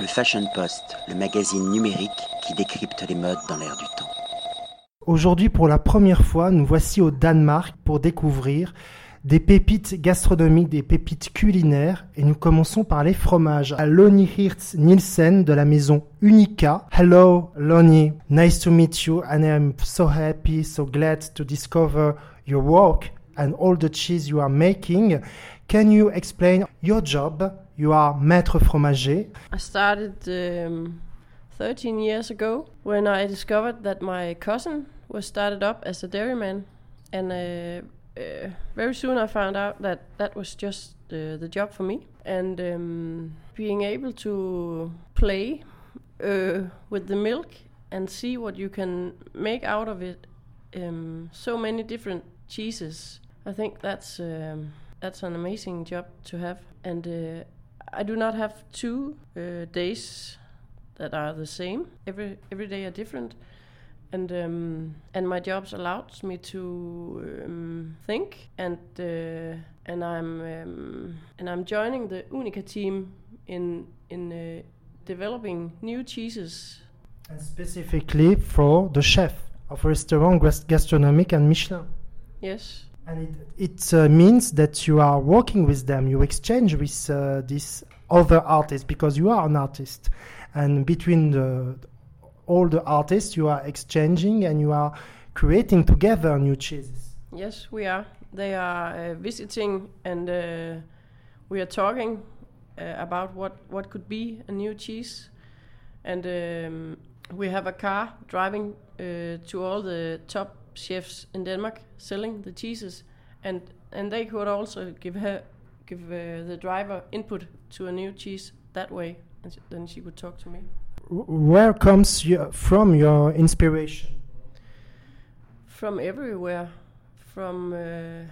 Le Fashion Post, le magazine numérique qui décrypte les modes dans l'air du temps. Aujourd'hui, pour la première fois, nous voici au Danemark pour découvrir des pépites gastronomiques, des pépites culinaires, et nous commençons par les fromages. À Lonnie Hirtz Nielsen de la maison Unica. Hello, Lonnie. Nice to meet you, and I'm so happy, so glad to discover your work and all the cheese you are making. Can you explain your job? You are maître fromager. I started um, 13 years ago when I discovered that my cousin was started up as a dairyman, and uh, uh, very soon I found out that that was just uh, the job for me. And um, being able to play uh, with the milk and see what you can make out of it, um, so many different cheeses. I think that's um, that's an amazing job to have, and uh, I do not have two uh, days that are the same. Every every day are different, and um, and my jobs allows me to um, think and uh, and I'm um, and I'm joining the Unika team in in uh, developing new cheeses. And specifically for the chef of restaurant gastronomic and Michelin. Yes. And it, it uh, means that you are working with them, you exchange with uh, this other artist because you are an artist. And between the, all the artists, you are exchanging and you are creating together new cheeses. Yes, we are. They are uh, visiting and uh, we are talking uh, about what, what could be a new cheese. And um, we have a car driving uh, to all the top chefs in Denmark selling the cheeses, and and they could also give her give uh, the driver input to a new cheese that way, and s- then she could talk to me. Where comes your, from your inspiration? From everywhere, from uh,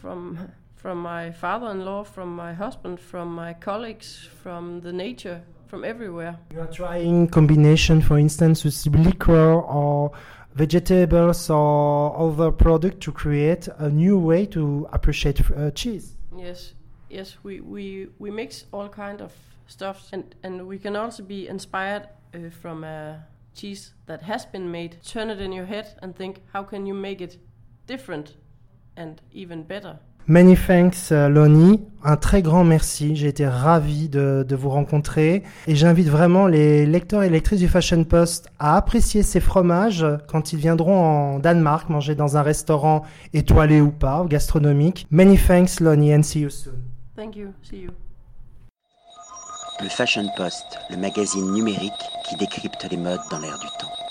from from my father-in-law, from my husband, from my colleagues, from the nature, from everywhere. You are trying combination, for instance, with liquor or vegetables or other product to create a new way to appreciate uh, cheese. Yes, yes, we, we, we mix all kind of stuff, and and we can also be inspired uh, from a cheese that has been made. Turn it in your head and think, how can you make it different and even better? Many thanks, uh, Lonnie. Un très grand merci. J'ai été ravi de, de vous rencontrer. Et j'invite vraiment les lecteurs et lectrices du Fashion Post à apprécier ces fromages quand ils viendront en Danemark manger dans un restaurant étoilé ou pas, gastronomique. Many thanks, Lonnie, and see you soon. Thank you. See you. Le Fashion Post, le magazine numérique qui décrypte les modes dans l'air du temps.